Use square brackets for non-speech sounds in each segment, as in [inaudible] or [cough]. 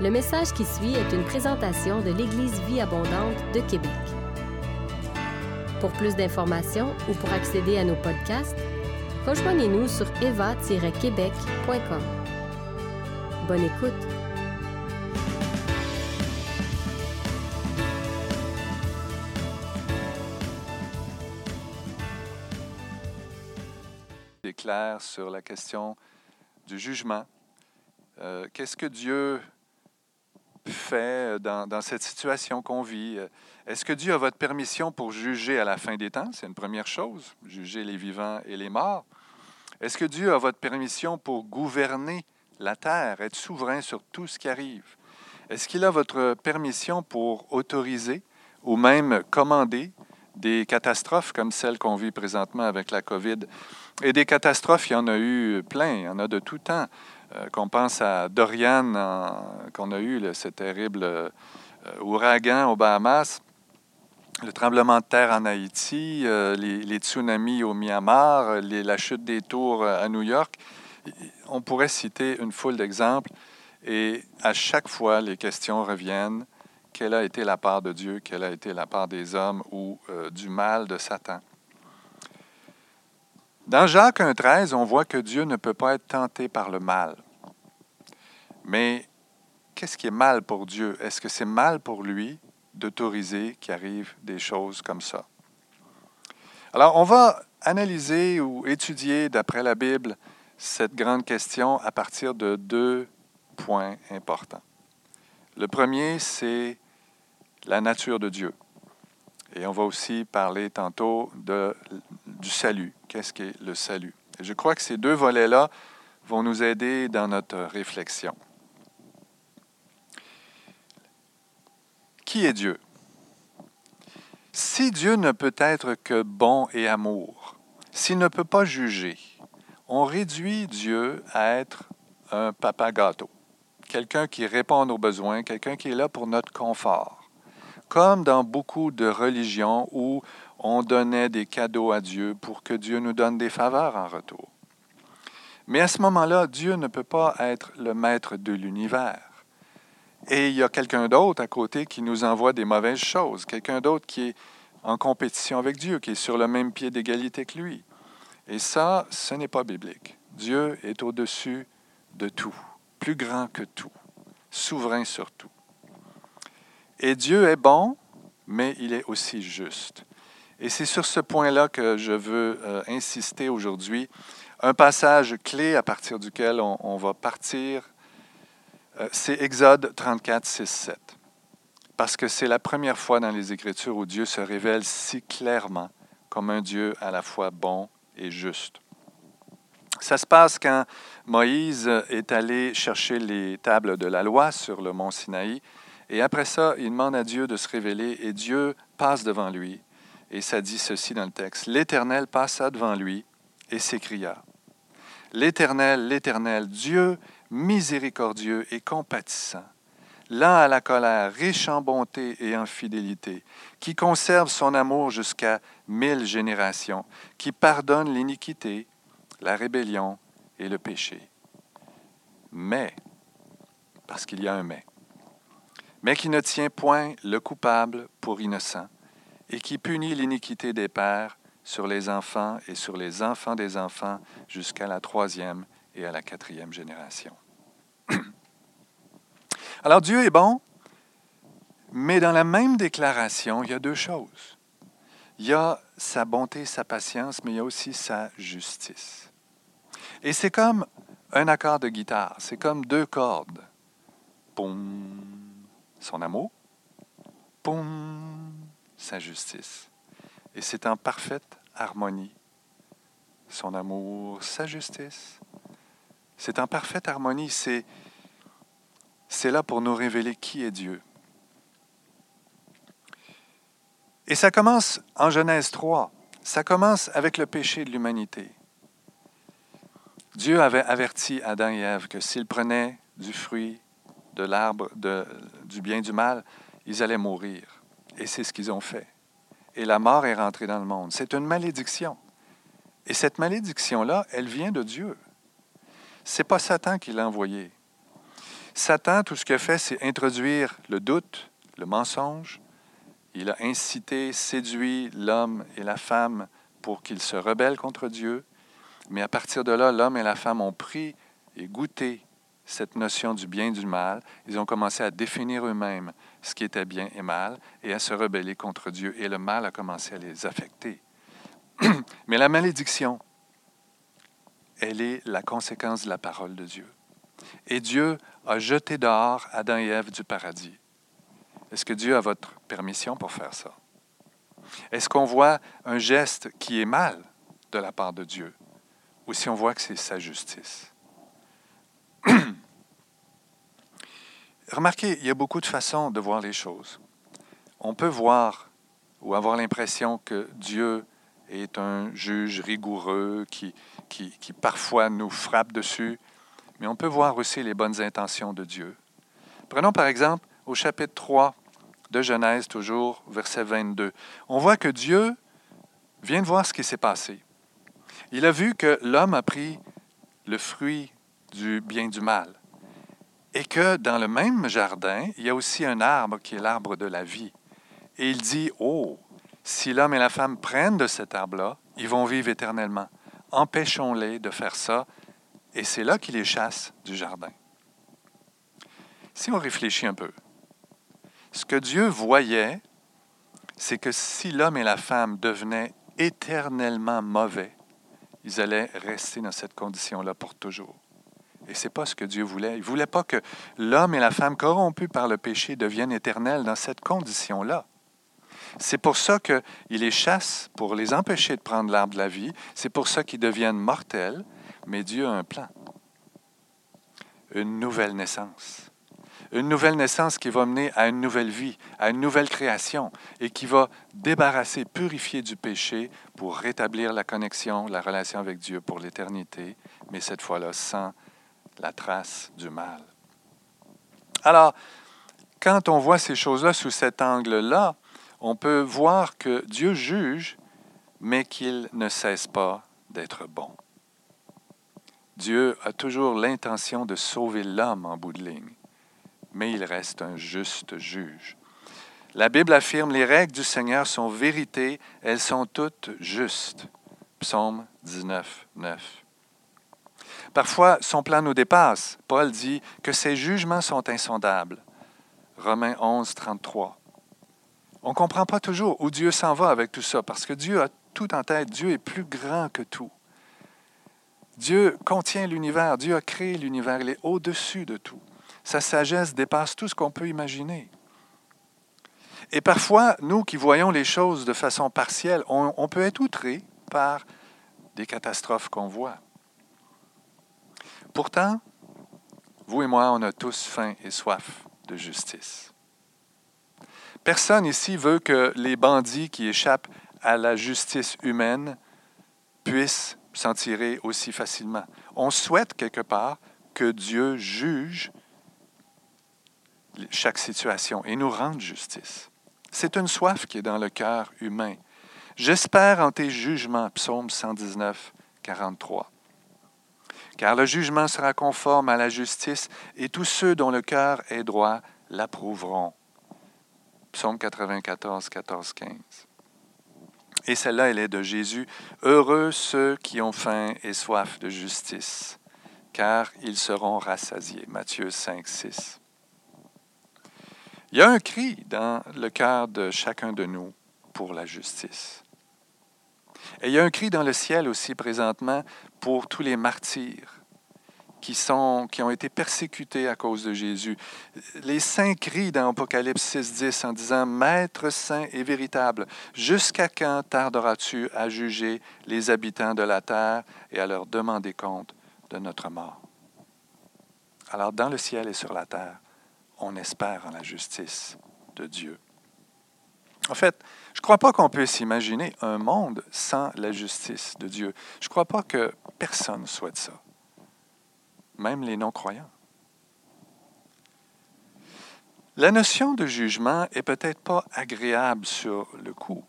Le message qui suit est une présentation de l'Église Vie Abondante de Québec. Pour plus d'informations ou pour accéder à nos podcasts, rejoignez-nous sur eva-québec.com. Bonne écoute! clair sur la question du jugement. Euh, Qu'est-ce que Dieu fait dans, dans cette situation qu'on vit? Est-ce que Dieu a votre permission pour juger à la fin des temps? C'est une première chose, juger les vivants et les morts. Est-ce que Dieu a votre permission pour gouverner la terre, être souverain sur tout ce qui arrive? Est-ce qu'il a votre permission pour autoriser ou même commander des catastrophes comme celles qu'on vit présentement avec la COVID? Et des catastrophes, il y en a eu plein, il y en a de tout temps. Euh, qu'on pense à Dorian, qu'on a eu, ce terrible euh, ouragan aux Bahamas, le tremblement de terre en Haïti, euh, les, tsunamis au Myanmar, la chute des tours à New York. On pourrait citer une foule d'exemples et à chaque fois, les questions reviennent. Quelle a été la part de Dieu? Quelle a été la part des hommes? Ou du mal de Satan? Dans Jacques 1,13, on voit que Dieu ne peut pas être tenté par le mal. Mais qu'est-ce qui est mal pour Dieu? Est-ce que c'est mal pour lui d'autoriser qu'il arrive des choses comme ça? Alors, on va analyser ou étudier, d'après la Bible, cette grande question à partir de deux points importants. Le premier, c'est la nature de Dieu. Et on va aussi parler tantôt de, du salut. Qu'est-ce qu'est le salut? Et je crois que ces deux volets-là vont nous aider dans notre réflexion. Qui est Dieu? Si Dieu ne peut être que bon et amour, s'il ne peut pas juger, on réduit Dieu à être un papa gâteau, quelqu'un qui répond nos besoins, quelqu'un qui est là pour notre confort. Comme dans beaucoup de religions où on donnait des cadeaux à Dieu pour que Dieu nous donne des faveurs en retour. Mais à ce moment-là, Dieu ne peut pas être le maître de l'univers. Et il y a quelqu'un d'autre à côté qui nous envoie des mauvaises choses, quelqu'un d'autre qui est en compétition avec Dieu, qui est sur le même pied d'égalité que lui. Et ça, ce n'est pas biblique. Dieu est au-dessus de tout, plus grand que tout, souverain sur tout. Et Dieu est bon, mais il est aussi juste. Et c'est sur ce point-là que je veux euh, insister aujourd'hui. Un passage clé à partir duquel on, va partir, euh, c'est Exode 34, 6, 7. Parce que c'est la première fois dans les Écritures où Dieu se révèle si clairement comme un Dieu à la fois bon et juste. Ça se passe quand Moïse est allé chercher les tables de la loi sur le mont Sinaï. Et après ça, il demande à Dieu de se révéler et Dieu passe devant lui. Et ça dit ceci dans le texte. L'Éternel passa devant lui et s'écria. L'Éternel, l'Éternel, Dieu miséricordieux et compatissant, lent à la colère, riche en bonté et en fidélité, qui conserve son amour jusqu'à mille générations, qui pardonne l'iniquité, la rébellion et le péché. Mais, parce qu'il y a un mais, mais qui ne tient point le coupable pour innocent, et qui punit l'iniquité des pères sur les enfants et sur les enfants des enfants jusqu'à la troisième et à la quatrième génération. [clears throat] Alors Dieu est bon, mais dans la même déclaration, il y a deux choses. Il y a sa bonté, sa patience, mais il y a aussi sa justice. Et c'est comme un accord de guitare, c'est comme deux cordes. Poum, son amour, poum, sa justice. Et c'est en parfaite harmonie. Son amour, sa justice. C'est en parfaite harmonie. C'est, c'est là pour nous révéler qui est Dieu. Et ça commence en Genèse 3. Ça commence avec le péché de l'humanité. Dieu avait averti Adam et Ève que s'ils prenaient du fruit de l'arbre du bien du mal, ils allaient mourir. Et c'est ce qu'ils ont fait. Et la mort est rentrée dans le monde. C'est une malédiction. Et cette malédiction-là, elle vient de Dieu. C'est pas Satan qui l'a envoyée. Satan, tout ce qu'il a fait, c'est introduire le doute, le mensonge. Il a incité, séduit l'homme et la femme pour qu'ils se rebellent contre Dieu. Mais à partir de là, l'homme et la femme ont pris et goûté cette notion du bien et du mal. Ils ont commencé à définir eux-mêmes ce qui était bien et mal et à se rebeller contre Dieu. Et le mal a commencé à les affecter. [clears throat] Mais la malédiction, elle est la conséquence de la parole de Dieu. Et Dieu a jeté dehors Adam et Ève du paradis. Est-ce que Dieu a votre permission pour faire ça? Est-ce qu'on voit un geste qui est mal de la part de Dieu? Ou si on voit que c'est sa justice? [clears throat] Remarquez, il y a beaucoup de façons de voir les choses. On peut voir ou avoir l'impression que Dieu est un juge rigoureux qui, qui, qui, parfois nous frappe dessus, mais on peut voir aussi les bonnes intentions de Dieu. Prenons par exemple au chapitre 3 de Genèse, toujours, verset 22. On voit que Dieu vient de voir ce qui s'est passé. Il a vu que l'homme a pris le fruit du bien du mal et que dans le même jardin, il y a aussi un arbre qui est l'arbre de la vie. Et il dit, oh, si l'homme et la femme prennent de cet arbre-là, ils vont vivre éternellement. Empêchons-les de faire ça. Et c'est là qu'il les chasse du jardin. Si on réfléchit un peu, ce que Dieu voyait, c'est que si l'homme et la femme devenaient éternellement mauvais, ils allaient rester dans cette condition-là pour toujours. Et ce n'est pas ce que Dieu voulait. Il ne voulait pas que l'homme et la femme corrompus par le péché deviennent éternels dans cette condition-là. C'est pour ça qu'il les chasse, pour les empêcher de prendre l'arbre de la vie. C'est pour ça qu'ils deviennent mortels. Mais Dieu a un plan. Une nouvelle naissance. Une nouvelle naissance qui va mener à une nouvelle vie, à une nouvelle création et qui va débarrasser, purifier du péché pour rétablir la connexion, la relation avec Dieu pour l'éternité, mais cette fois-là sans la trace du mal. Alors, quand on voit ces choses-là sous cet angle-là, on peut voir que Dieu juge, mais qu'il ne cesse pas d'être bon. Dieu a toujours l'intention de sauver l'homme en bout de ligne, mais il reste un juste juge. La Bible affirme les règles du Seigneur sont vérité, elles sont toutes justes. Psaume 19, 9. Parfois, son plan nous dépasse. Paul dit que ses jugements sont insondables. Romains 11, 33. On ne comprend pas toujours où Dieu s'en va avec tout ça, parce que Dieu a tout en tête. Dieu est plus grand que tout. Dieu contient l'univers, Dieu a créé l'univers, il est au-dessus de tout. Sa sagesse dépasse tout ce qu'on peut imaginer. Et parfois, nous qui voyons les choses de façon partielle, on, peut être outré par des catastrophes qu'on voit. Pourtant, vous et moi, on a tous faim et soif de justice. Personne ici veut que les bandits qui échappent à la justice humaine puissent s'en tirer aussi facilement. On souhaite quelque part que Dieu juge chaque situation et nous rende justice. C'est une soif qui est dans le cœur humain. J'espère en tes jugements, psaume 119, 43 car le jugement sera conforme à la justice, et tous ceux dont le cœur est droit l'approuveront. Psaume 94, 14, 15. Et celle-là, elle est de Jésus. Heureux ceux qui ont faim et soif de justice, car ils seront rassasiés. Matthieu 5, 6. Il y a un cri dans le cœur de chacun de nous pour la justice. Et il y a un cri dans le ciel aussi présentement pour tous les martyrs qui, sont, qui ont été persécutés à cause de Jésus. Les saints crient dans Apocalypse 6, 10 en disant Maître saint et véritable, jusqu'à quand tarderas-tu à juger les habitants de la terre et à leur demander compte de notre mort Alors, dans le ciel et sur la terre, on espère en la justice de Dieu. En fait, je ne crois pas qu'on puisse imaginer un monde sans la justice de Dieu. Je ne crois pas que personne souhaite ça, même les non-croyants. La notion de jugement est peut-être pas agréable sur le coup,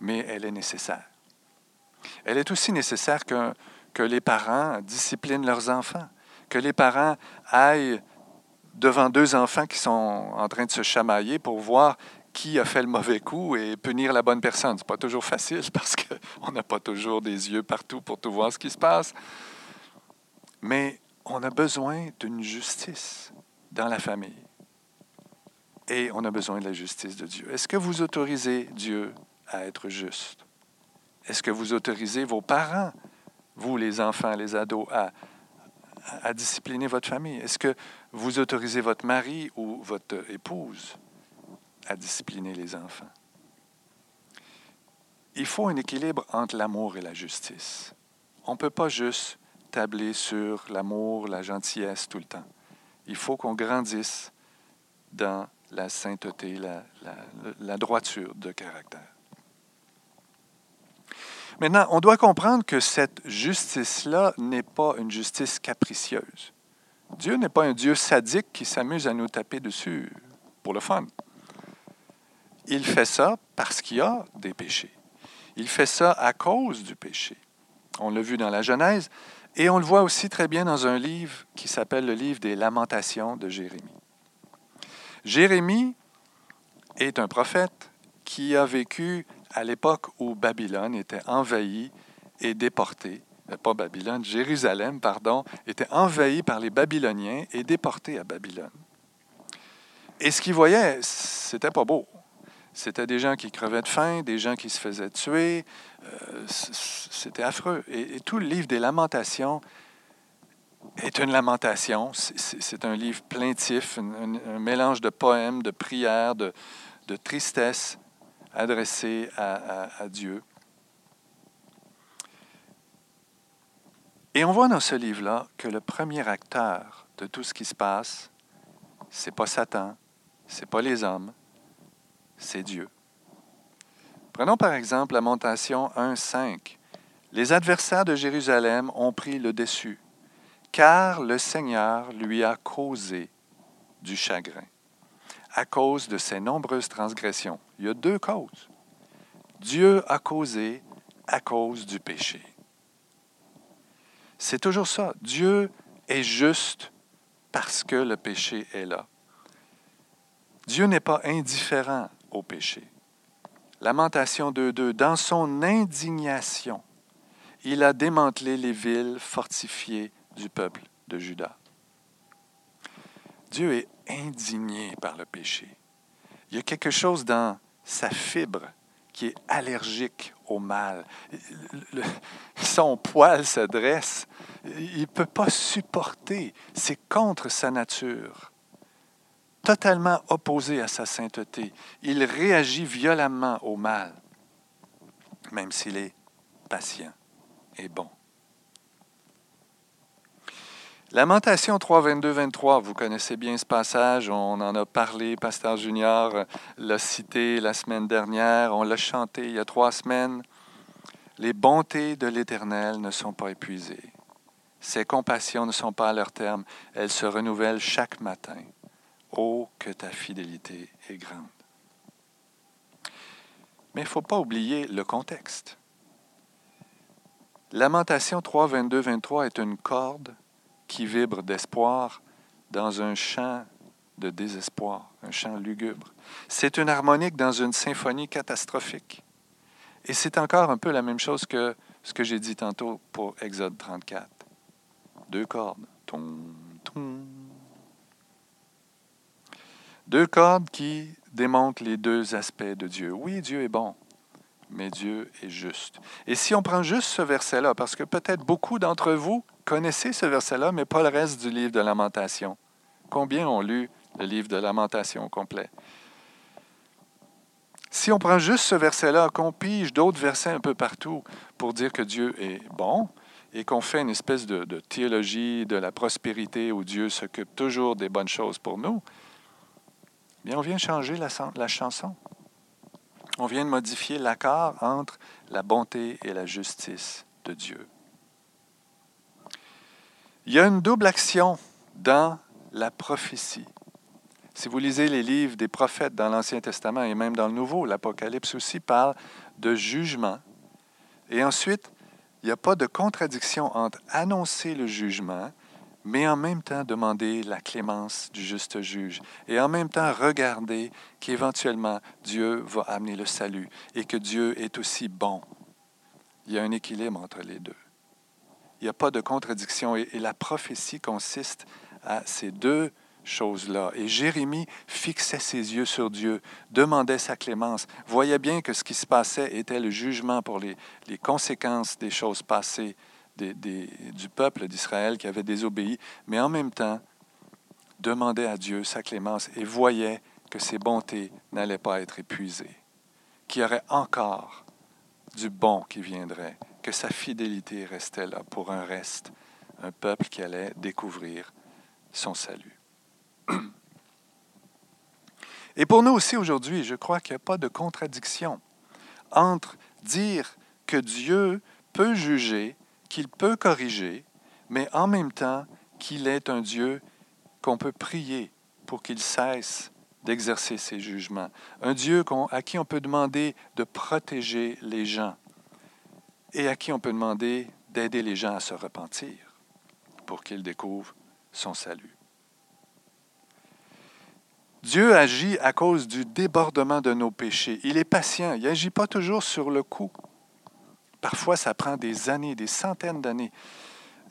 mais elle est nécessaire. Elle est aussi nécessaire que, que les parents disciplinent leurs enfants, que les parents aillent devant deux enfants qui sont en train de se chamailler pour voir qui a fait le mauvais coup et punir la bonne personne. Ce n'est pas toujours facile [laughs] parce qu'on n'a pas toujours des yeux partout pour tout voir ce qui se passe. Mais on a besoin d'une justice dans la famille. Et on a besoin de la justice de Dieu. Est-ce que vous autorisez Dieu à être juste? Est-ce que vous autorisez vos parents, vous les enfants, les ados, à, à discipliner votre famille? Est-ce que vous autorisez votre mari ou votre épouse à discipliner les enfants? Il faut un équilibre entre l'amour et la justice. On ne peut pas juste tabler sur l'amour, la gentillesse tout le temps. Il faut qu'on grandisse dans la sainteté, la, la droiture de caractère. Maintenant, on doit comprendre que cette justice-là n'est pas une justice capricieuse. Dieu n'est pas un Dieu sadique qui s'amuse à nous taper dessus pour le fun. Il fait ça parce qu'il y a des péchés. Il fait ça à cause du péché. On l'a vu dans la Genèse et on le voit aussi très bien dans un livre qui s'appelle le livre des Lamentations de Jérémie. Jérémie est un prophète qui a vécu à l'époque où Babylone était envahie et déportée, euh, pas Babylone, Jérusalem, pardon, était envahie par les Babyloniens et déportée à Babylone. Et ce qu'il voyait, c'était pas beau. C'était des gens qui crevaient de faim, des gens qui se faisaient tuer. Euh, c'était affreux. Et, tout le livre des lamentations est une lamentation. C'est un livre plaintif, un, mélange de poèmes, de prières, de, tristesse adressé à, Dieu. Et on voit dans ce livre-là que le premier acteur de tout ce qui se passe, c'est pas Satan, c'est pas les hommes, c'est Dieu. Prenons par exemple Lamentation 1.5. Les adversaires de Jérusalem ont pris le dessus, car le Seigneur lui a causé du chagrin à cause de ses nombreuses transgressions. Il y a deux causes. Dieu a causé à cause du péché. C'est toujours ça. Dieu est juste parce que le péché est là. Dieu n'est pas indifférent au péché. Lamentation 2.2. Dans son indignation, il a démantelé les villes fortifiées du peuple de Juda. Dieu est indigné par le péché. Il y a quelque chose dans sa fibre qui est allergique au mal. son poil se dresse. Il ne peut pas supporter. C'est contre sa nature. Totalement opposé à sa sainteté. Il réagit violemment au mal, même s'il est patient et bon. Lamentation 3, 22, 23, vous connaissez bien ce passage, on en a parlé, Pasteur Junior l'a cité la semaine dernière, on l'a chanté il y a trois semaines. Les bontés de l'Éternel ne sont pas épuisées. Ses compassions ne sont pas à leur terme, elles se renouvellent chaque matin. Oh, que ta fidélité est grande. Mais il ne faut pas oublier le contexte. Lamentation 3, 22, 23 est une corde qui vibre d'espoir dans un chant de désespoir, un chant lugubre. C'est une harmonique dans une symphonie catastrophique. Et c'est encore un peu la même chose que ce que j'ai dit tantôt pour Exode 34. Deux cordes. Deux cordes qui démontrent les deux aspects de Dieu. Oui, Dieu est bon, mais Dieu est juste. Et si on prend juste ce verset-là, parce que peut-être beaucoup d'entre vous connaissez ce verset-là, mais pas le reste du livre de Lamentation. Combien ont lu le livre de Lamentation complet? Si on prend juste ce verset-là, qu'on pige d'autres versets un peu partout pour dire que Dieu est bon et qu'on fait une espèce de, théologie de la prospérité où Dieu s'occupe toujours des bonnes choses pour nous, bien on vient changer la, la chanson. On vient de modifier l'accord entre la bonté et la justice de Dieu. Il y a une double action dans la prophétie. Si vous lisez les livres des prophètes dans l'Ancien Testament et même dans le Nouveau, l'Apocalypse aussi parle de jugement. Et ensuite, il n'y a pas de contradiction entre annoncer le jugement mais en même temps demander la clémence du juste juge, et en même temps regarder qu'éventuellement Dieu va amener le salut et que Dieu est aussi bon. Il y a un équilibre entre les deux. Il n'y a pas de contradiction et, la prophétie consiste à ces deux choses-là. Et Jérémie fixait ses yeux sur Dieu, demandait sa clémence, voyait bien que ce qui se passait était le jugement pour les, conséquences des choses passées du peuple d'Israël qui avait désobéi, mais en même temps demandait à Dieu sa clémence et voyait que ses bontés n'allaient pas être épuisées, qu'il y aurait encore du bon qui viendrait, que sa fidélité restait là pour un reste, un peuple qui allait découvrir son salut. Et pour nous aussi aujourd'hui, je crois qu'il n'y a pas de contradiction entre dire que Dieu peut juger qu'il peut corriger, mais en même temps qu'il est un Dieu qu'on peut prier pour qu'il cesse d'exercer ses jugements. Un Dieu à qui on peut demander de protéger les gens et à qui on peut demander d'aider les gens à se repentir pour qu'ils découvrent son salut. Dieu agit à cause du débordement de nos péchés. Il est patient. Il n'agit pas toujours sur le coup. Parfois, ça prend des années, des centaines d'années.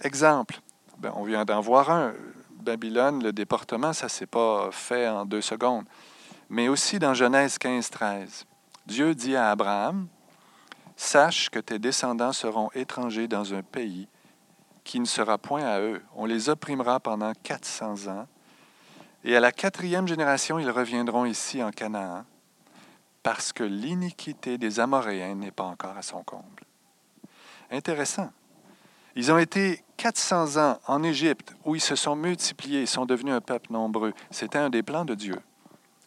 Exemple, ben, on vient d'en voir un. Babylone, le déportement, ça ne s'est pas fait en deux secondes. Mais aussi dans Genèse 15, 13, Dieu dit à Abraham, Sache que tes descendants seront étrangers dans un pays qui ne sera point à eux. On les opprimera pendant 400 ans. Et à la quatrième génération, ils reviendront ici en Canaan, parce que l'iniquité des Amoréens n'est pas encore à son comble. Intéressant. Ils ont été 400 ans en Égypte où ils se sont multipliés, ils sont devenus un peuple nombreux. C'était un des plans de Dieu.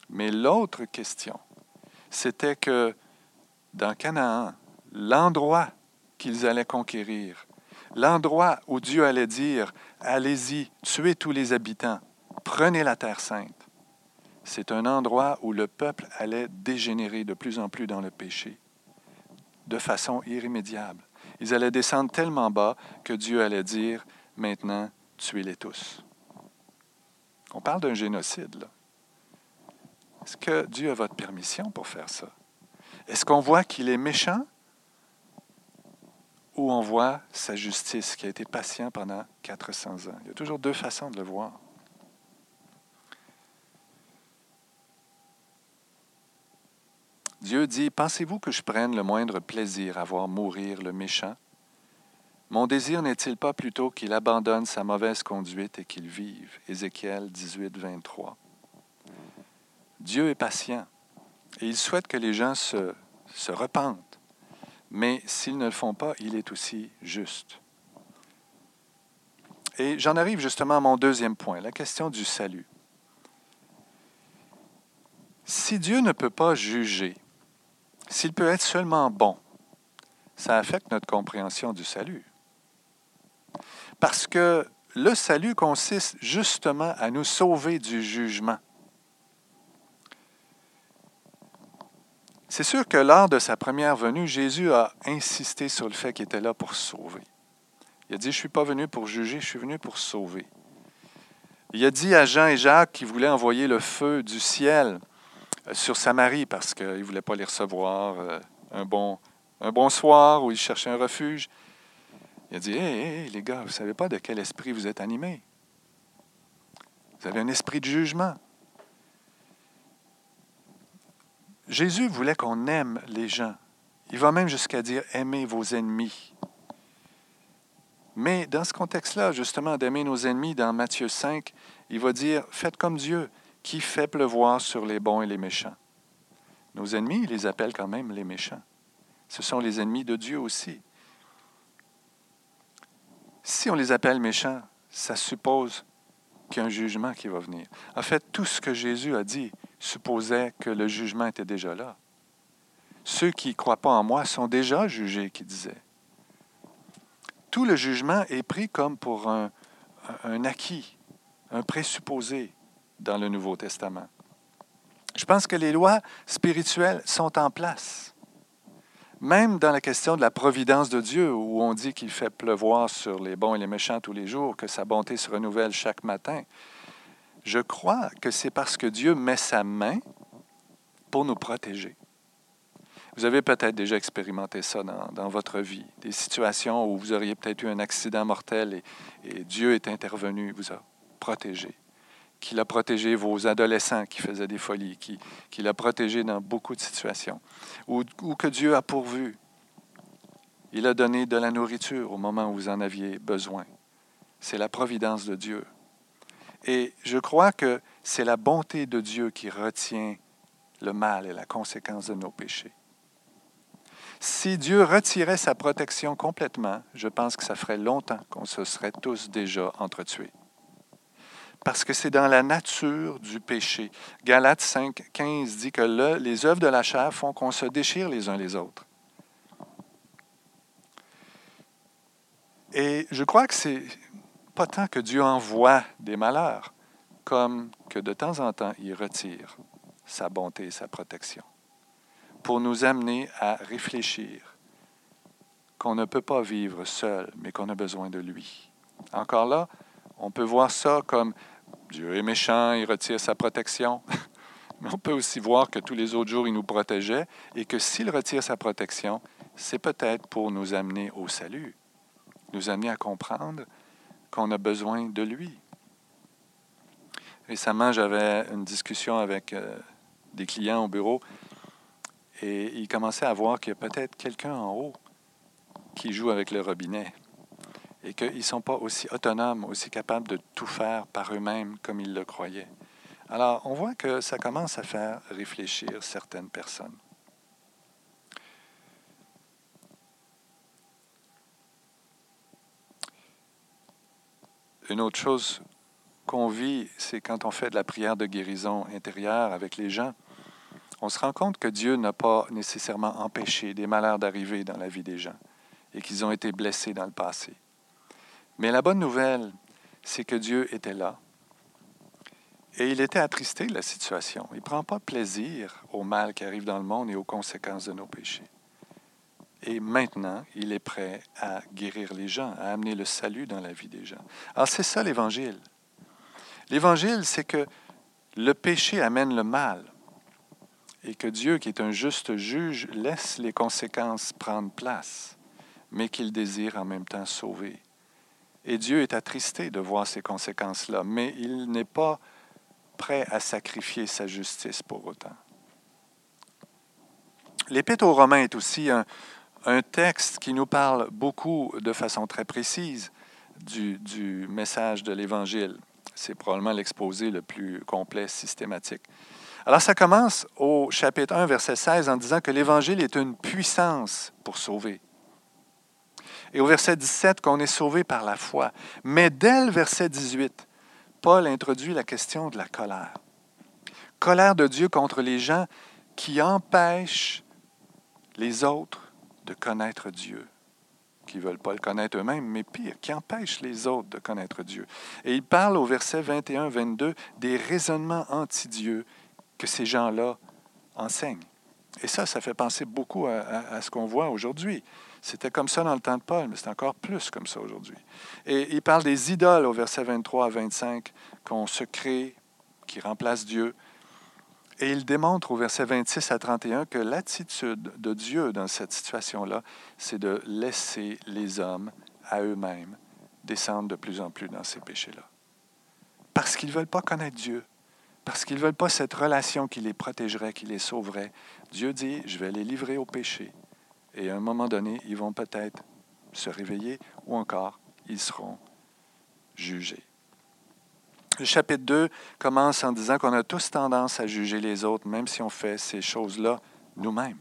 Mais l'autre question, c'était que dans Canaan, l'endroit qu'ils allaient conquérir, l'endroit où Dieu allait dire, allez-y, tuez tous les habitants, prenez la terre sainte, c'est un endroit où le peuple allait dégénérer de plus en plus dans le péché, de façon irrémédiable. Ils allaient descendre tellement bas que Dieu allait dire, maintenant, tuez-les tous. On parle d'un génocide, là. Est-ce que Dieu a votre permission pour faire ça? Est-ce qu'on voit qu'il est méchant? Ou on voit sa justice qui a été patient pendant 400 ans? Il y a toujours deux façons de le voir. Dieu dit, Pensez-vous que je prenne le moindre plaisir à voir mourir le méchant? Mon désir n'est-il pas plutôt qu'il abandonne sa mauvaise conduite et qu'il vive Ézéchiel 18, 23. Dieu est patient et il souhaite que les gens se, se repentent. Mais s'ils ne le font pas, il est aussi juste. Et j'en arrive justement à mon deuxième point, la question du salut. Si Dieu ne peut pas juger, s'il peut être seulement bon, ça affecte notre compréhension du salut. Parce que le salut consiste justement à nous sauver du jugement. C'est sûr que lors de sa première venue, Jésus a insisté sur le fait qu'il était là pour sauver. Il a dit, je ne suis pas venu pour juger, je suis venu pour sauver. Il a dit à Jean et Jacques qu'il voulait envoyer le feu du ciel sur Samarie parce qu'il ne voulait pas les recevoir euh, un, bon, un bon soir où il cherchait un refuge. Il a dit Hé, les gars, vous ne savez pas de quel esprit vous êtes animés. Vous avez un esprit de jugement. Jésus voulait qu'on aime les gens. Il va même jusqu'à dire aimez vos ennemis. Mais dans ce contexte-là, justement, d'aimer nos ennemis, dans Matthieu 5, il va dire faites comme Dieu qui fait pleuvoir sur les bons et les méchants. Nos ennemis, il les appelle quand même les méchants. Ce sont les ennemis de Dieu aussi. Si on les appelle méchants, ça suppose qu'il y a un jugement qui va venir. En fait, tout ce que Jésus a dit supposait que le jugement était déjà là. Ceux qui ne croient pas en moi sont déjà jugés, qui disait. Tout le jugement est pris comme pour un acquis, un présupposé dans le Nouveau Testament. Je pense que les lois spirituelles sont en place. Même dans la question de la providence de Dieu, où on dit qu'il fait pleuvoir sur les bons et les méchants tous les jours, que sa bonté se renouvelle chaque matin, je crois que c'est parce que Dieu met sa main pour nous protéger. Vous avez peut-être déjà expérimenté ça dans, votre vie, des situations où vous auriez peut-être eu un accident mortel et, Dieu est intervenu, vous a protégé. Qu'il a protégé vos adolescents qui faisaient des folies, qu'il qui a protégé dans beaucoup de situations, ou, ou que Dieu a pourvu. Il a donné de la nourriture au moment où vous en aviez besoin. C'est la providence de Dieu. Et je crois que c'est la bonté de Dieu qui retient le mal et la conséquence de nos péchés. Si Dieu retirait sa protection complètement, je pense que ça ferait longtemps qu'on se serait tous déjà entretués. Parce que c'est dans la nature du péché. Galates 5, 15 dit que les œuvres de la chair font qu'on se déchire les uns les autres. Et je crois que c'est pas tant que Dieu envoie des malheurs, comme que de temps en temps il retire sa bonté et sa protection pour nous amener à réfléchir qu'on ne peut pas vivre seul, mais qu'on a besoin de lui. Encore là, on peut voir ça comme Dieu est méchant, il retire sa protection. [laughs] Mais on peut aussi voir que tous les autres jours, il nous protégeait et que s'il retire sa protection, c'est peut-être pour nous amener au salut, nous amener à comprendre qu'on a besoin de lui. Récemment, j'avais une discussion avec euh, des clients au bureau et il commençait à voir qu'il y a peut-être quelqu'un en haut qui joue avec le robinet et qu'ils ne sont pas aussi autonomes, aussi capables de tout faire par eux-mêmes comme ils le croyaient. Alors, on voit que ça commence à faire réfléchir certaines personnes. Une autre chose qu'on vit, c'est quand on fait de la prière de guérison intérieure avec les gens on se rend compte que Dieu n'a pas nécessairement empêché des malheurs d'arriver dans la vie des gens et qu'ils ont été blessés dans le passé. Mais la bonne nouvelle, c'est que Dieu était là. Et il était attristé de la situation. Il ne prend pas plaisir au mal qui arrive dans le monde et aux conséquences de nos péchés. Et maintenant, il est prêt à guérir les gens, à amener le salut dans la vie des gens. Alors c'est ça l'Évangile. L'Évangile, c'est que le péché amène le mal et que Dieu, qui est un juste juge, laisse les conséquences prendre place, mais qu'il désire en même temps sauver. Et Dieu est attristé de voir ces conséquences-là, mais il n'est pas prêt à sacrifier sa justice pour autant. L'Épître aux Romains est aussi un, texte qui nous parle beaucoup de façon très précise du, du message de l'Évangile. C'est probablement l'exposé le plus complet, systématique. Alors ça commence au chapitre 1, verset 16 en disant que l'Évangile est une puissance pour sauver. Et au verset 17 qu'on est sauvé par la foi. Mais dès le verset 18, Paul introduit la question de la colère. Colère de Dieu contre les gens qui empêchent les autres de connaître Dieu, qui ne veulent pas le connaître eux-mêmes, mais pire, qui empêchent les autres de connaître Dieu. Et il parle au verset 21-22 des raisonnements anti-Dieu que ces gens-là enseignent. Et ça, ça fait penser beaucoup à, ce qu'on voit aujourd'hui. C'était comme ça dans le temps de Paul, mais c'est encore plus comme ça aujourd'hui. Et il parle des idoles au verset 23 à 25 qu'on se crée, qui remplacent Dieu. Et il démontre au verset 26 à 31 que l'attitude de Dieu dans cette situation-là, c'est de laisser les hommes à eux-mêmes descendre de plus en plus dans ces péchés-là. Parce qu'ils ne veulent pas connaître Dieu parce qu'ils ne veulent pas cette relation qui les protégerait, qui les sauverait. Dieu dit, je vais les livrer au péché. Et à un moment donné, ils vont peut-être se réveiller ou encore ils seront jugés. Le chapitre 2 commence en disant qu'on a tous tendance à juger les autres, même si on fait ces choses-là nous-mêmes.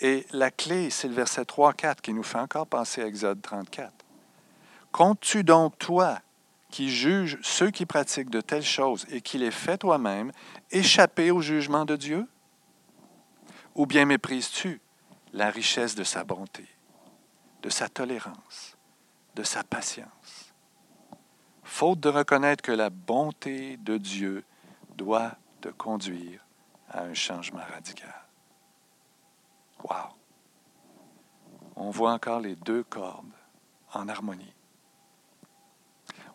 Et la clé, c'est le verset 3-4 qui nous fait encore penser à Exode 34. Comptes-tu donc, toi, qui juge ceux qui pratiquent de telles choses et qui les fait toi-même échapper au jugement de Dieu? Ou bien méprises-tu la richesse de sa bonté, de sa tolérance, de sa patience? Faute de reconnaître que la bonté de Dieu doit te conduire à un changement radical. Wow! on voit encore les deux cordes en harmonie.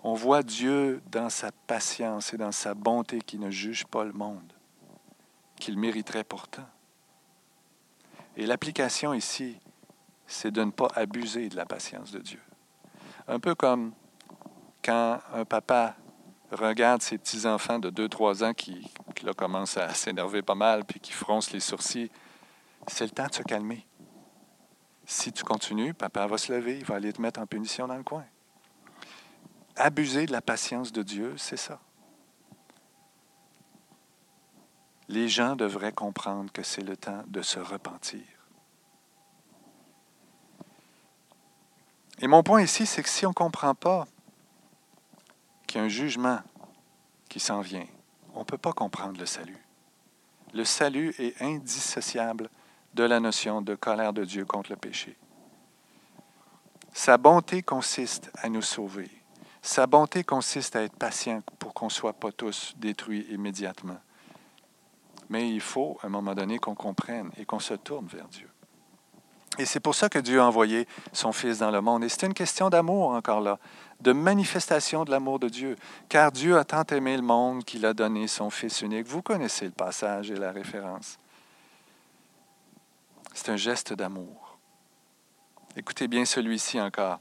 On voit Dieu dans sa patience et dans sa bonté qui ne juge pas le monde, qu'il mériterait pourtant. Et l'application ici, c'est de ne pas abuser de la patience de Dieu. Un peu comme quand un papa regarde ses petits-enfants de 2-3 ans qui, commencent à s'énerver pas mal puis qui froncent les sourcils. C'est le temps de se calmer. Si tu continues, papa va se lever, il va aller te mettre en punition dans le coin. Abuser de la patience de Dieu, c'est ça. Les gens devraient comprendre que c'est le temps de se repentir. Et mon point ici, c'est que si on ne comprend pas qu'il y a un jugement qui s'en vient, on ne peut pas comprendre le salut. Le salut est indissociable de la notion de colère de Dieu contre le péché. Sa bonté consiste à nous sauver. Sa bonté consiste à être patient pour qu'on ne soit pas tous détruits immédiatement. Mais il faut, à un moment donné, qu'on comprenne et qu'on se tourne vers Dieu. Et c'est pour ça que Dieu a envoyé son Fils dans le monde. Et c'est une question d'amour encore là, de manifestation de l'amour de Dieu. Car Dieu a tant aimé le monde qu'il a donné son Fils unique. Vous connaissez le passage et la référence. C'est un geste d'amour. Écoutez bien celui-ci encore,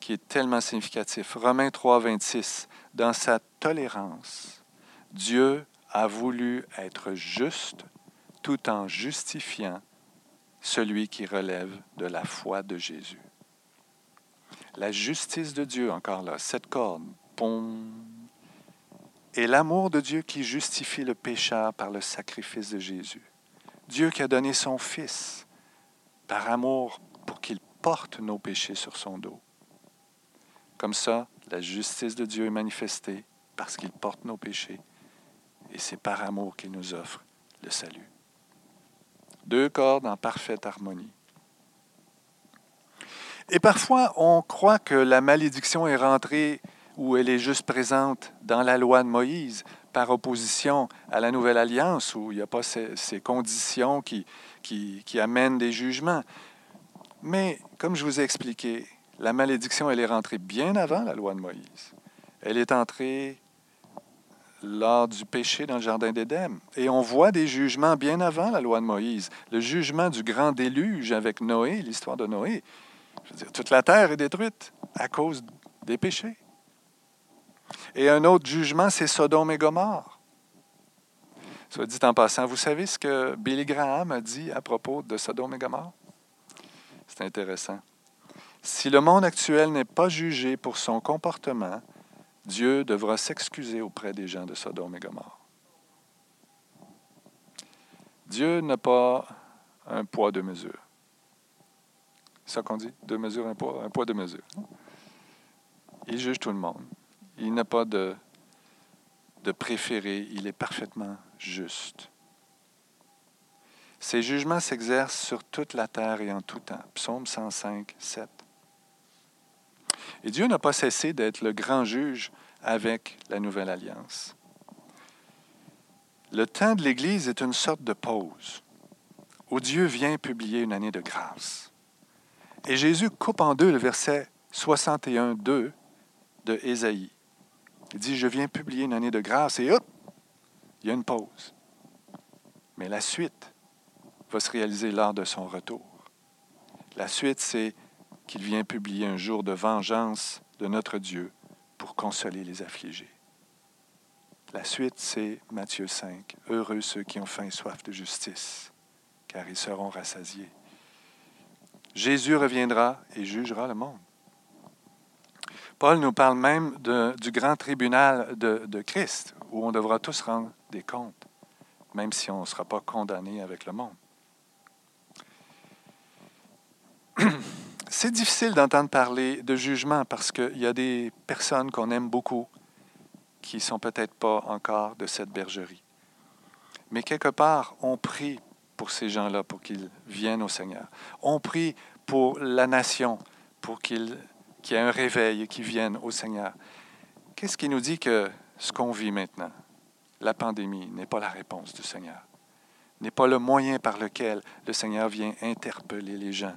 qui est tellement significatif. Romains 3, 26. Dans sa tolérance, Dieu a voulu être juste tout en justifiant celui qui relève de la foi de Jésus. La justice de Dieu, encore là, cette corde, et l'amour de Dieu qui justifie le pécheur par le sacrifice de Jésus. Dieu qui a donné son Fils par amour pour qu'il porte nos péchés sur son dos. Comme ça, la justice de Dieu est manifestée parce qu'il porte nos péchés et c'est par amour qu'il nous offre le salut deux cordes en parfaite harmonie. Et parfois, on croit que la malédiction est rentrée ou elle est juste présente dans la loi de Moïse par opposition à la nouvelle alliance où il n'y a pas ces, conditions qui, amènent des jugements. Mais comme je vous ai expliqué, la malédiction, elle est rentrée bien avant la loi de Moïse. Elle est entrée lors du péché dans le Jardin d'Éden. Et on voit des jugements bien avant la loi de Moïse. Le jugement du grand déluge avec Noé, l'histoire de Noé. Je veux dire, toute la terre est détruite à cause des péchés. Et un autre jugement, c'est Sodome et Gomorre. Soit dit en passant, vous savez ce que Billy Graham a dit à propos de Sodome et Gomorre? C'est intéressant. Si le monde actuel n'est pas jugé pour son comportement, Dieu devra s'excuser auprès des gens de Sodome et Gomorre. Dieu n'a pas un poids de mesure. C'est ça qu'on dit? Deux mesures, un poids, un poids de mesure. Il juge tout le monde. Il n'a pas de, de préféré. Il est parfaitement juste. Ses jugements s'exercent sur toute la terre et en tout temps. Psaume 105, 7. Et Dieu n'a pas cessé d'être le grand juge avec la nouvelle alliance. Le temps de l'Église est une sorte de pause où Dieu vient publier une année de grâce. Et Jésus coupe en deux le verset 61, 2 de Ésaïe. Il dit, je viens publier une année de grâce et hop, il y a une pause. Mais la suite va se réaliser lors de son retour. La suite, c'est qu'il vient publier un jour de vengeance de notre Dieu pour consoler les affligés. La suite, c'est Matthieu 5. Heureux ceux qui ont faim et soif de justice, car ils seront rassasiés. Jésus reviendra et jugera le monde. Paul nous parle même du grand tribunal de, Christ, où on devra tous rendre des comptes, même si on ne sera pas condamné avec le monde. C'est difficile d'entendre parler de jugement parce qu'il y a des personnes qu'on aime beaucoup qui ne sont peut-être pas encore de cette bergerie. Mais quelque part, on prie pour ces gens-là, pour qu'ils viennent au Seigneur. On prie pour la nation, pour qu'il y ait un réveil et qu'ils viennent au Seigneur. Qu'est-ce qui nous dit que ce qu'on vit maintenant, la pandémie, n'est pas la réponse du Seigneur, n'est pas le moyen par lequel le Seigneur vient interpeller les gens?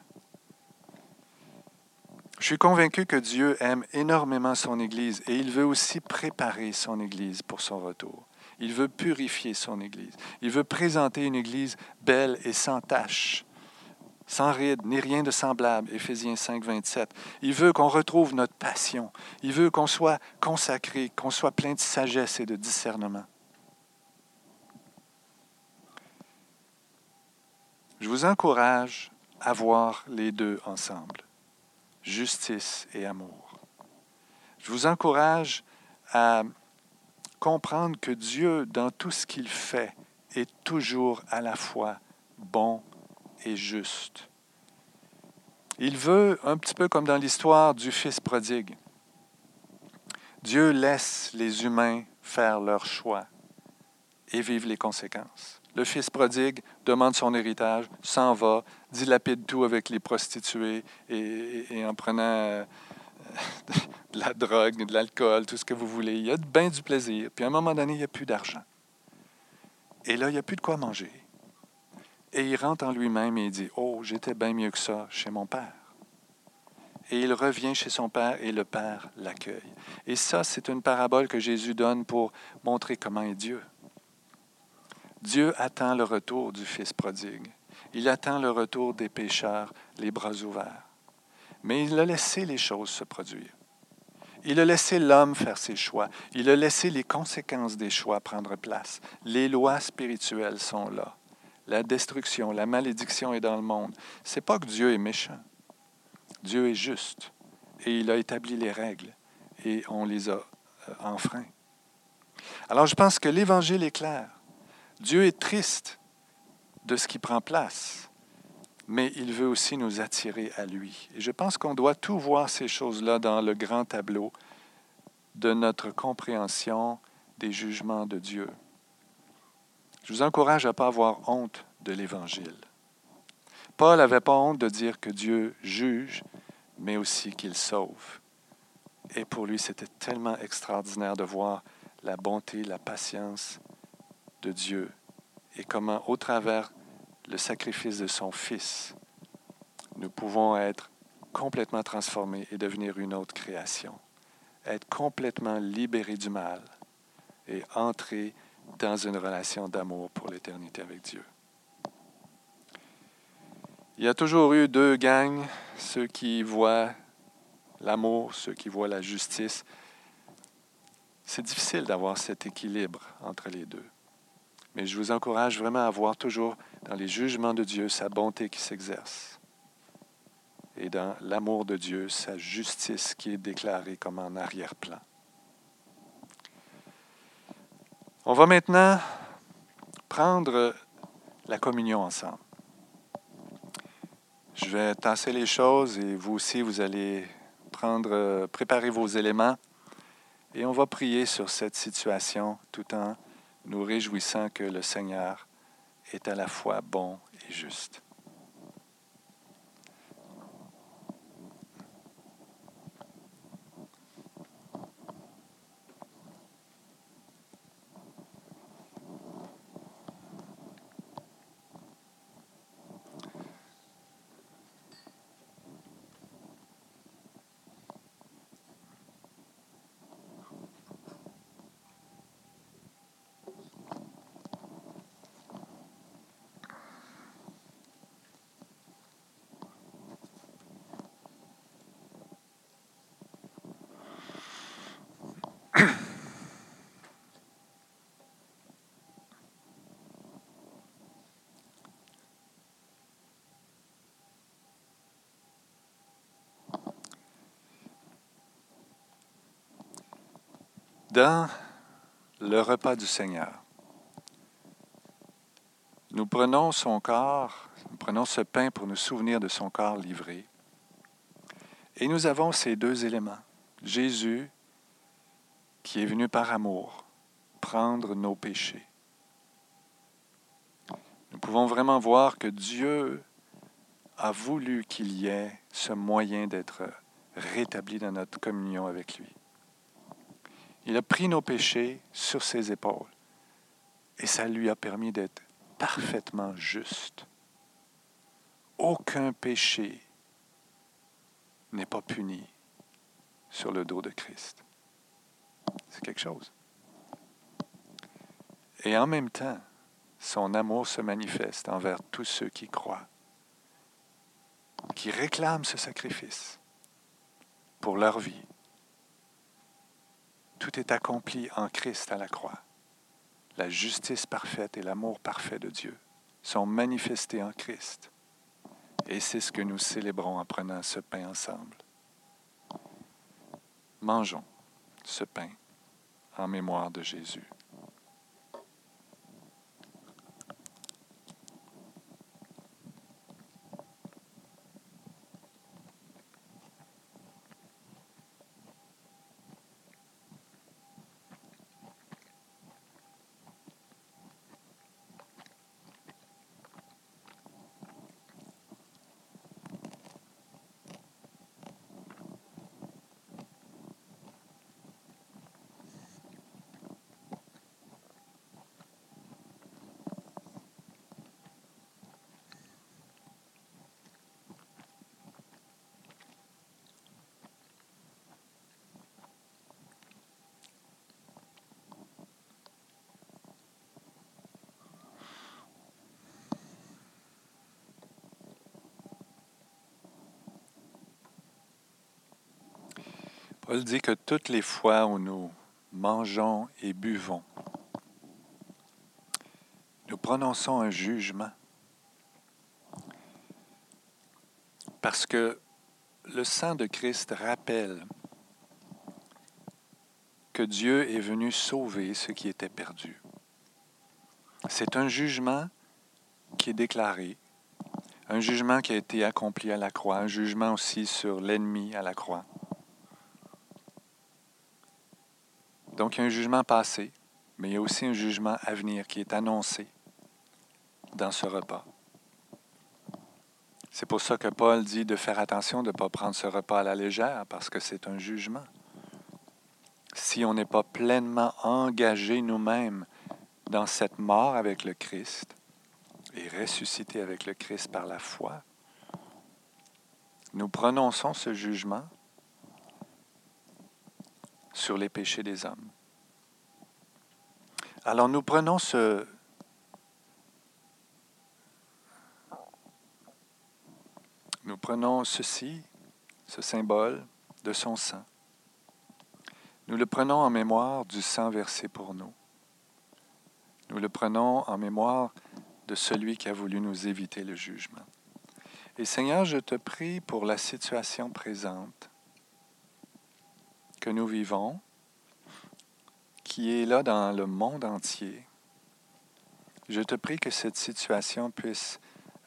Je suis convaincu que Dieu aime énormément son Église et il veut aussi préparer son Église pour son retour. Il veut purifier son Église. Il veut présenter une Église belle et sans tache, sans ride, ni rien de semblable. Éphésiens 5, 27. Il veut qu'on retrouve notre passion. Il veut qu'on soit consacré, qu'on soit plein de sagesse et de discernement. Je vous encourage à voir les deux ensemble justice et amour. Je vous encourage à comprendre que Dieu, dans tout ce qu'il fait, est toujours à la fois bon et juste. Il veut, un petit peu comme dans l'histoire du Fils prodigue, Dieu laisse les humains faire leur choix et vivre les conséquences. Le fils prodigue demande son héritage, s'en va, dilapide tout avec les prostituées et, en prenant euh, [laughs] de la drogue, de l'alcool, tout ce que vous voulez. Il y a bien du plaisir. Puis à un moment donné, il n'y a plus d'argent. Et là, il n'y a plus de quoi manger. Et il rentre en lui-même et il dit, Oh, j'étais bien mieux que ça chez mon père. Et il revient chez son père et le père l'accueille. Et ça, c'est une parabole que Jésus donne pour montrer comment est Dieu. Dieu attend le retour du Fils prodigue. Il attend le retour des pécheurs, les bras ouverts. Mais il a laissé les choses se produire. Il a laissé l'homme faire ses choix. Il a laissé les conséquences des choix prendre place. Les lois spirituelles sont là. La destruction, la malédiction est dans le monde. C'est pas que Dieu est méchant. Dieu est juste et il a établi les règles et on les a euh, enfreints. Alors je pense que l'évangile est clair. Dieu est triste de ce qui prend place, mais il veut aussi nous attirer à lui. Et je pense qu'on doit tout voir ces choses-là dans le grand tableau de notre compréhension des jugements de Dieu. Je vous encourage à ne pas avoir honte de l'Évangile. Paul n'avait pas honte de dire que Dieu juge, mais aussi qu'il sauve. Et pour lui, c'était tellement extraordinaire de voir la bonté, la patience, de Dieu et comment, au travers le sacrifice de son Fils, nous pouvons être complètement transformés et devenir une autre création, être complètement libérés du mal et entrer dans une relation d'amour pour l'éternité avec Dieu. Il y a toujours eu deux gangs, ceux qui voient l'amour, ceux qui voient la justice. C'est difficile d'avoir cet équilibre entre les deux. Mais je vous encourage vraiment à voir toujours dans les jugements de Dieu sa bonté qui s'exerce et dans l'amour de Dieu sa justice qui est déclarée comme en arrière-plan. On va maintenant prendre la communion ensemble. Je vais tasser les choses et vous aussi, vous allez prendre, préparer vos éléments et on va prier sur cette situation tout en nous réjouissant que le Seigneur est à la fois bon et juste. Dans le repas du Seigneur, nous prenons son corps, nous prenons ce pain pour nous souvenir de son corps livré. Et nous avons ces deux éléments. Jésus, qui est venu par amour, prendre nos péchés. Nous pouvons vraiment voir que Dieu a voulu qu'il y ait ce moyen d'être rétabli dans notre communion avec lui. Il a pris nos péchés sur ses épaules et ça lui a permis d'être parfaitement juste. Aucun péché n'est pas puni sur le dos de Christ. C'est quelque chose. Et en même temps, son amour se manifeste envers tous ceux qui croient, qui réclament ce sacrifice pour leur vie. Tout est accompli en Christ à la croix. La justice parfaite et l'amour parfait de Dieu sont manifestés en Christ. Et c'est ce que nous célébrons en prenant ce pain ensemble. Mangeons ce pain en mémoire de Jésus. Paul dit que toutes les fois où nous mangeons et buvons, nous prononçons un jugement. Parce que le sang de Christ rappelle que Dieu est venu sauver ce qui était perdu. C'est un jugement qui est déclaré, un jugement qui a été accompli à la croix, un jugement aussi sur l'ennemi à la croix. Donc, il y a un jugement passé, mais il y a aussi un jugement à venir qui est annoncé dans ce repas. C'est pour ça que Paul dit de faire attention de ne pas prendre ce repas à la légère, parce que c'est un jugement. Si on n'est pas pleinement engagé nous-mêmes dans cette mort avec le Christ et ressuscité avec le Christ par la foi, nous prononçons ce jugement sur les péchés des hommes. Alors nous prenons ce, nous prenons ceci, ce symbole de son sang. Nous le prenons en mémoire du sang versé pour nous. Nous le prenons en mémoire de celui qui a voulu nous éviter le jugement. Et Seigneur, je te prie pour la situation présente que nous vivons, qui est là dans le monde entier. Je te prie que cette situation puisse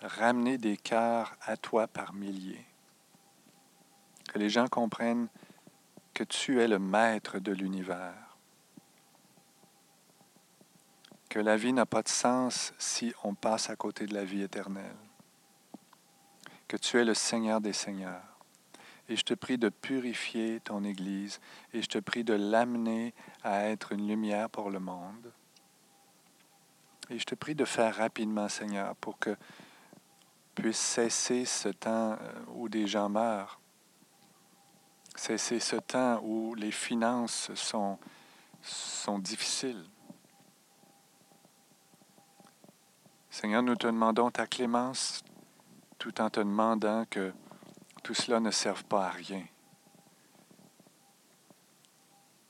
ramener des cœurs à toi par milliers. Que les gens comprennent que tu es le maître de l'univers. Que la vie n'a pas de sens si on passe à côté de la vie éternelle. Que tu es le Seigneur des Seigneurs et je te prie de purifier ton Église et je te prie de l'amener à être une lumière pour le monde. Et je te prie de faire rapidement, Seigneur, pour que puisse cesser ce temps euh, où des gens meurent, cesser ce temps où les finances sont, sont difficiles. Seigneur, nous te demandons ta clémence tout en te demandant que tout cela ne serve pas à rien,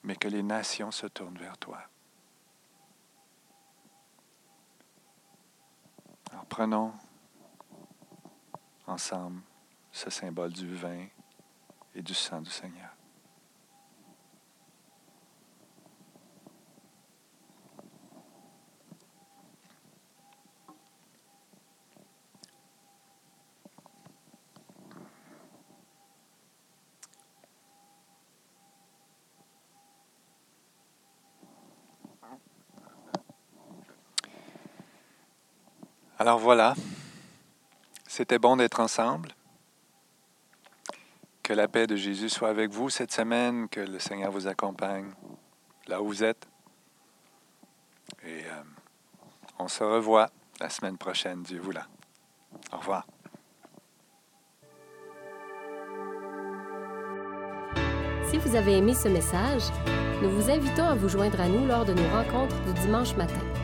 mais que les nations se tournent vers toi. Alors prenons ensemble ce symbole du vin et du sang du Seigneur. Alors voilà, c'était bon d'être ensemble. Que la paix de Jésus soit avec vous cette semaine, que le Seigneur vous accompagne là où vous êtes. Et euh, on se revoit la semaine prochaine, Dieu vous là. Au revoir. vous avez aimé ce message, nous vous invitons à vous joindre à nous lors de nos rencontres du dimanche matin.